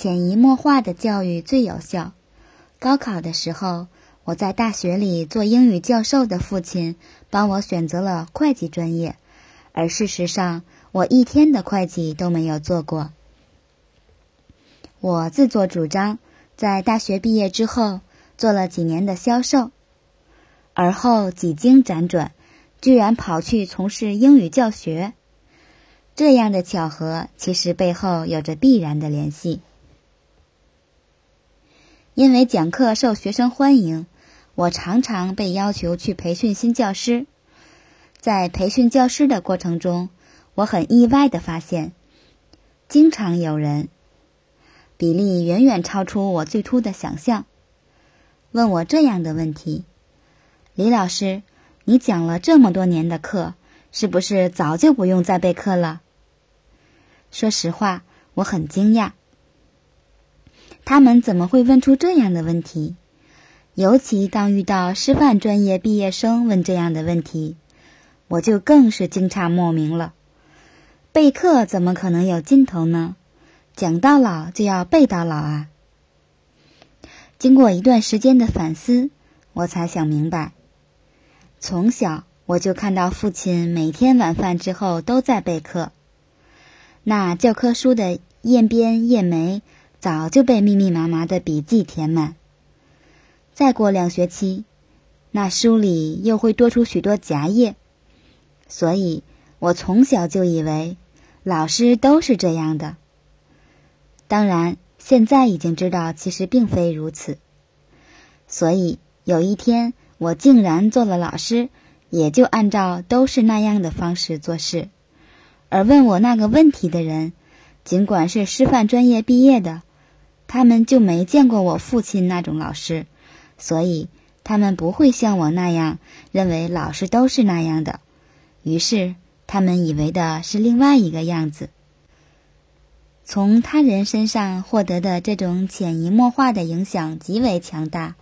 潜移默化的教育最有效。高考的时候，我在大学里做英语教授的父亲帮我选择了会计专业，而事实上，我一天的会计都没有做过。我自作主张，在大学毕业之后做了几年的销售，而后几经辗转，居然跑去从事英语教学。这样的巧合，其实背后有着必然的联系。因为讲课受学生欢迎，我常常被要求去培训新教师。在培训教师的过程中，我很意外的发现，经常有人。比例远远超出我最初的想象。问我这样的问题：“李老师，你讲了这么多年的课，是不是早就不用再备课了？”说实话，我很惊讶。他们怎么会问出这样的问题？尤其当遇到师范专业毕业生问这样的问题，我就更是惊诧莫名了。备课怎么可能有尽头呢？讲到老就要背到老啊！经过一段时间的反思，我才想明白。从小我就看到父亲每天晚饭之后都在备课，那教科书的页边页眉早就被密密麻麻的笔记填满。再过两学期，那书里又会多出许多夹页。所以我从小就以为老师都是这样的。当然，现在已经知道，其实并非如此。所以有一天，我竟然做了老师，也就按照都是那样的方式做事。而问我那个问题的人，尽管是师范专业毕业的，他们就没见过我父亲那种老师，所以他们不会像我那样认为老师都是那样的。于是，他们以为的是另外一个样子。从他人身上获得的这种潜移默化的影响极为强大。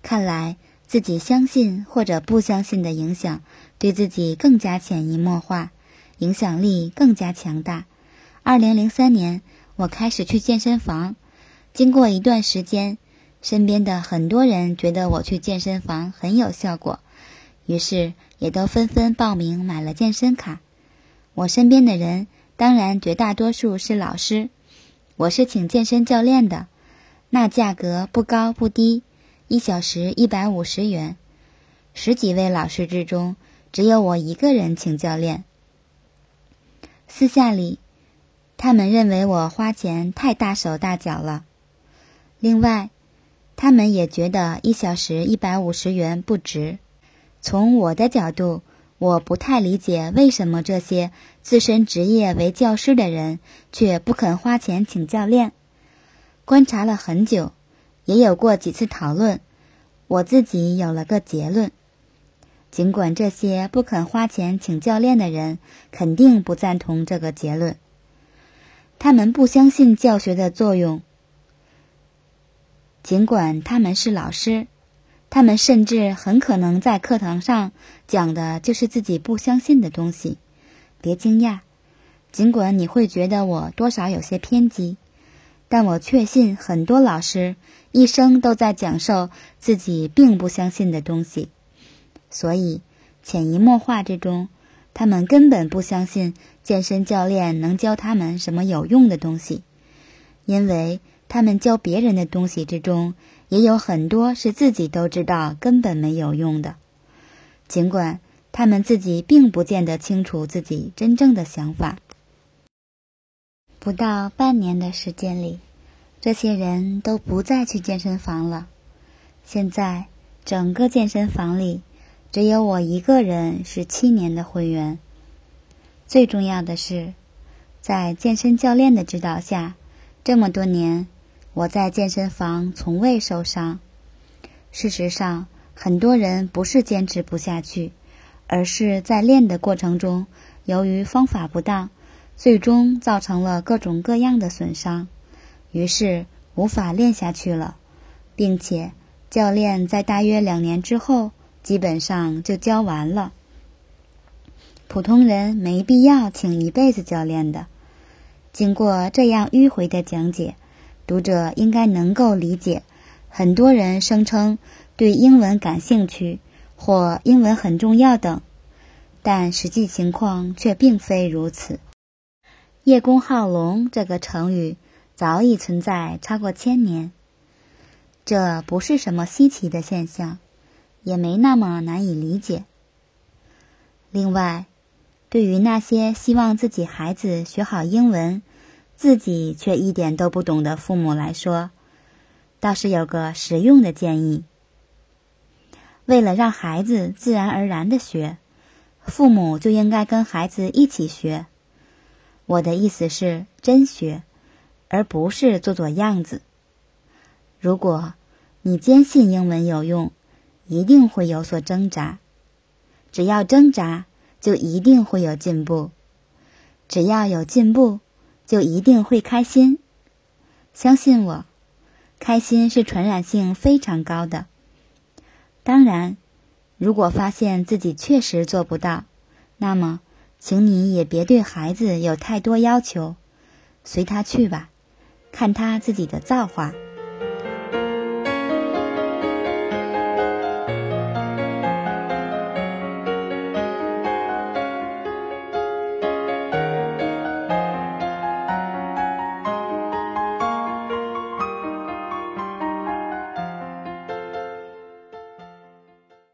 看来自己相信或者不相信的影响，对自己更加潜移默化，影响力更加强大。二零零三年，我开始去健身房。经过一段时间，身边的很多人觉得我去健身房很有效果，于是也都纷纷报名买了健身卡。我身边的人。当然，绝大多数是老师。我是请健身教练的，那价格不高不低，一小时一百五十元。十几位老师之中，只有我一个人请教练。私下里，他们认为我花钱太大手大脚了。另外，他们也觉得一小时一百五十元不值。从我的角度。我不太理解为什么这些自身职业为教师的人却不肯花钱请教练。观察了很久，也有过几次讨论，我自己有了个结论。尽管这些不肯花钱请教练的人肯定不赞同这个结论，他们不相信教学的作用。尽管他们是老师。他们甚至很可能在课堂上讲的就是自己不相信的东西。别惊讶，尽管你会觉得我多少有些偏激，但我确信很多老师一生都在讲授自己并不相信的东西。所以，潜移默化之中，他们根本不相信健身教练能教他们什么有用的东西，因为他们教别人的东西之中。也有很多是自己都知道根本没有用的，尽管他们自己并不见得清楚自己真正的想法。不到半年的时间里，这些人都不再去健身房了。现在整个健身房里只有我一个人是七年的会员。最重要的是，在健身教练的指导下，这么多年。我在健身房从未受伤。事实上，很多人不是坚持不下去，而是在练的过程中，由于方法不当，最终造成了各种各样的损伤，于是无法练下去了，并且教练在大约两年之后，基本上就教完了。普通人没必要请一辈子教练的。经过这样迂回的讲解。读者应该能够理解，很多人声称对英文感兴趣或英文很重要等，但实际情况却并非如此。叶公好龙这个成语早已存在超过千年，这不是什么稀奇的现象，也没那么难以理解。另外，对于那些希望自己孩子学好英文，自己却一点都不懂的父母来说，倒是有个实用的建议：为了让孩子自然而然的学，父母就应该跟孩子一起学。我的意思是真学，而不是做做样子。如果你坚信英文有用，一定会有所挣扎。只要挣扎，就一定会有进步；只要有进步，就一定会开心。相信我，开心是传染性非常高的。当然，如果发现自己确实做不到，那么，请你也别对孩子有太多要求，随他去吧，看他自己的造化。